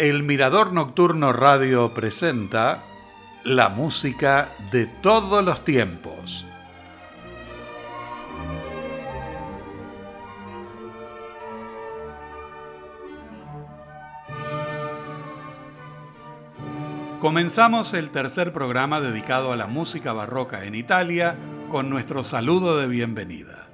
El Mirador Nocturno Radio presenta la música de todos los tiempos. Comenzamos el tercer programa dedicado a la música barroca en Italia con nuestro saludo de bienvenida.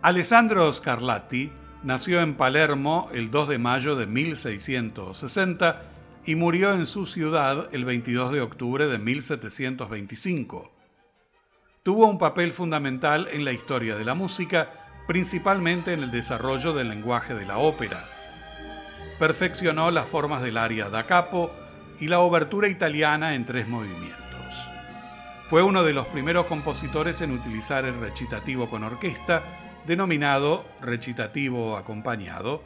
Alessandro Scarlatti Nació en Palermo el 2 de mayo de 1660 y murió en su ciudad el 22 de octubre de 1725. Tuvo un papel fundamental en la historia de la música, principalmente en el desarrollo del lenguaje de la ópera. Perfeccionó las formas del aria da capo y la obertura italiana en tres movimientos. Fue uno de los primeros compositores en utilizar el recitativo con orquesta denominado recitativo acompañado,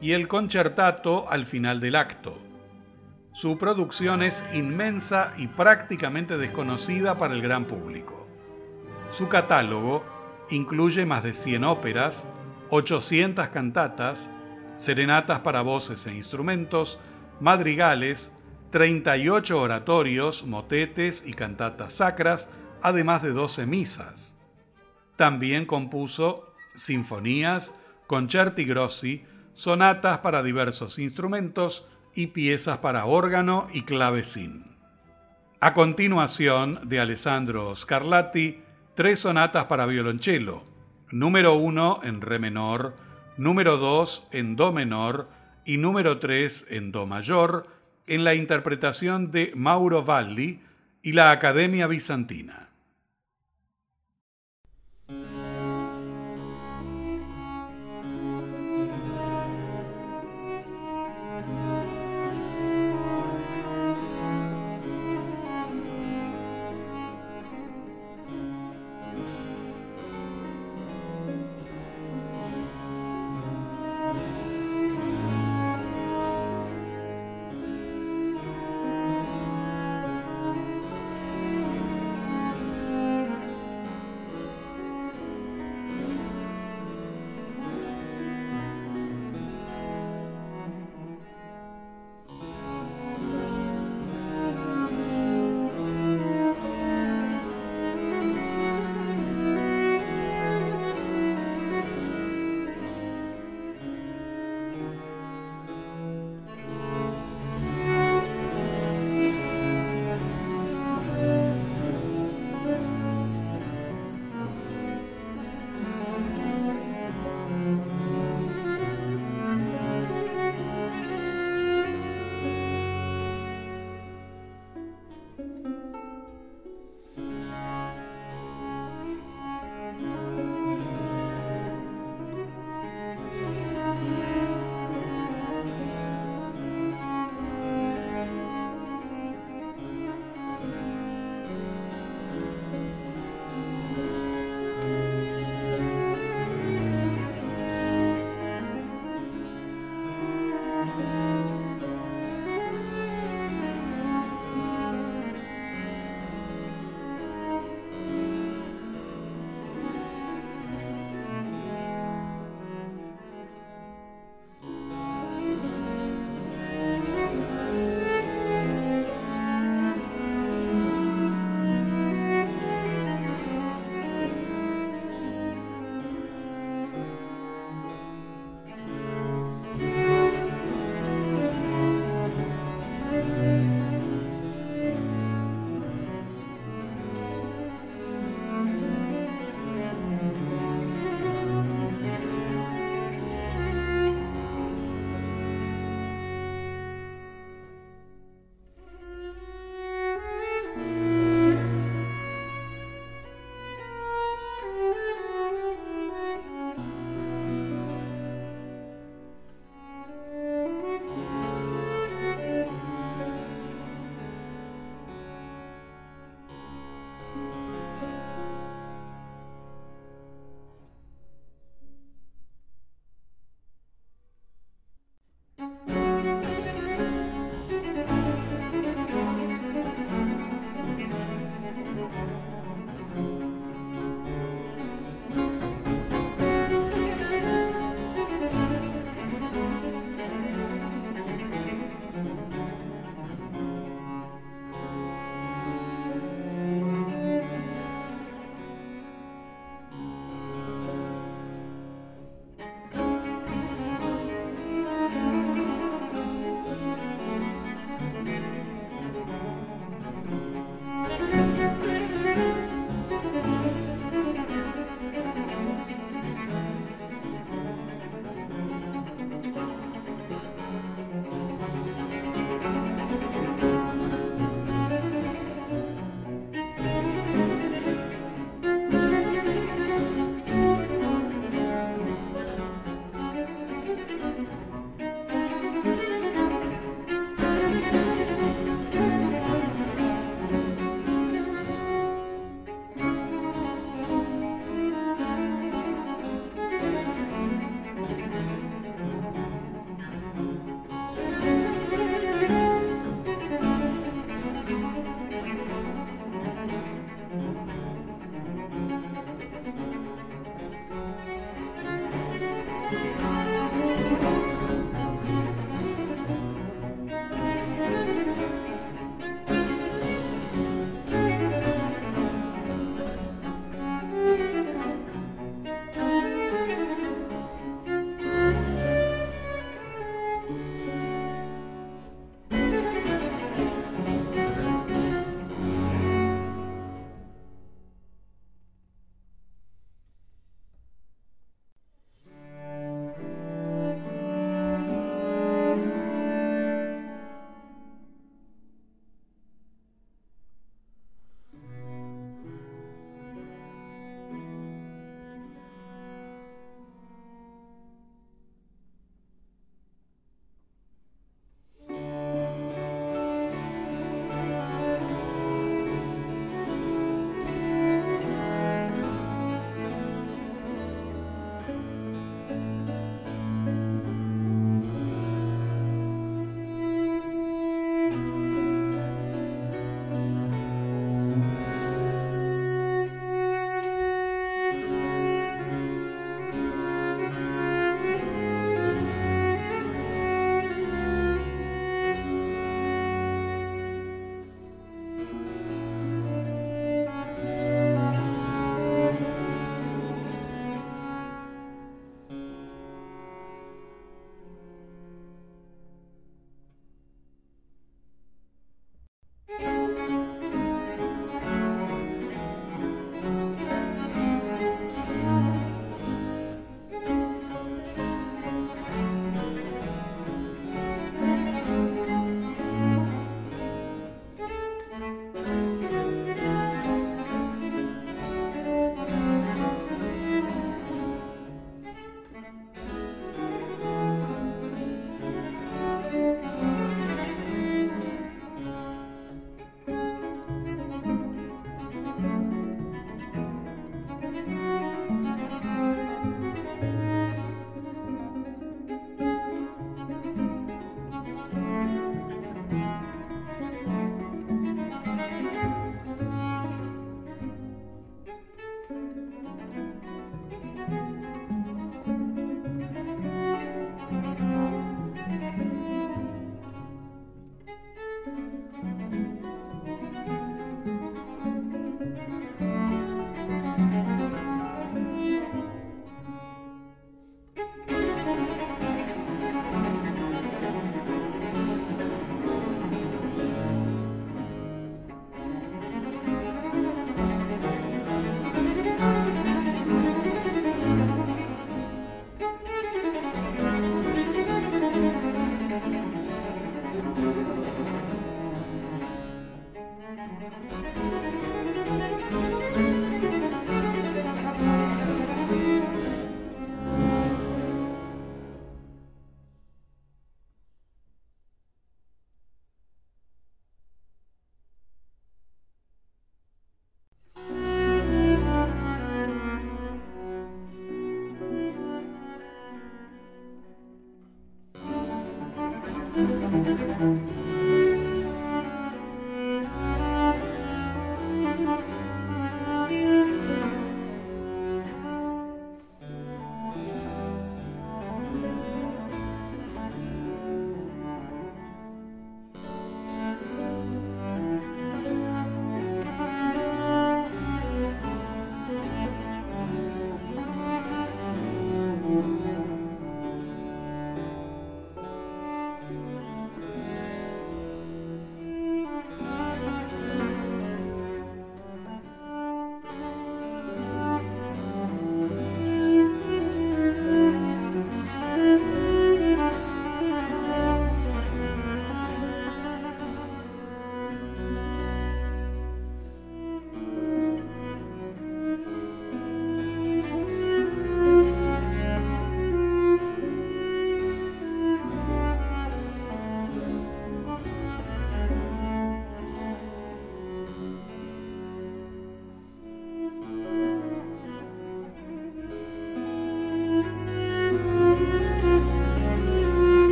y el concertato al final del acto. Su producción es inmensa y prácticamente desconocida para el gran público. Su catálogo incluye más de 100 óperas, 800 cantatas, serenatas para voces e instrumentos, madrigales, 38 oratorios, motetes y cantatas sacras, además de 12 misas. También compuso sinfonías, concerti grossi, sonatas para diversos instrumentos y piezas para órgano y clavecín. A continuación, de Alessandro Scarlatti, tres sonatas para violonchelo, número 1 en re menor, número 2 en do menor y número 3 en do mayor, en la interpretación de Mauro Valli y la Academia Bizantina.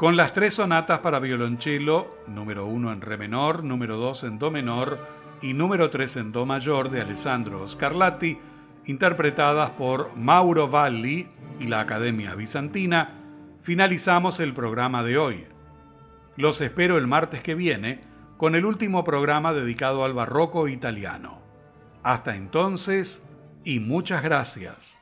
Con las tres sonatas para violonchelo, número uno en re menor, número dos en do menor y número tres en do mayor de Alessandro Scarlatti, interpretadas por Mauro Valli y la Academia Bizantina, finalizamos el programa de hoy. Los espero el martes que viene con el último programa dedicado al barroco italiano. Hasta entonces y muchas gracias.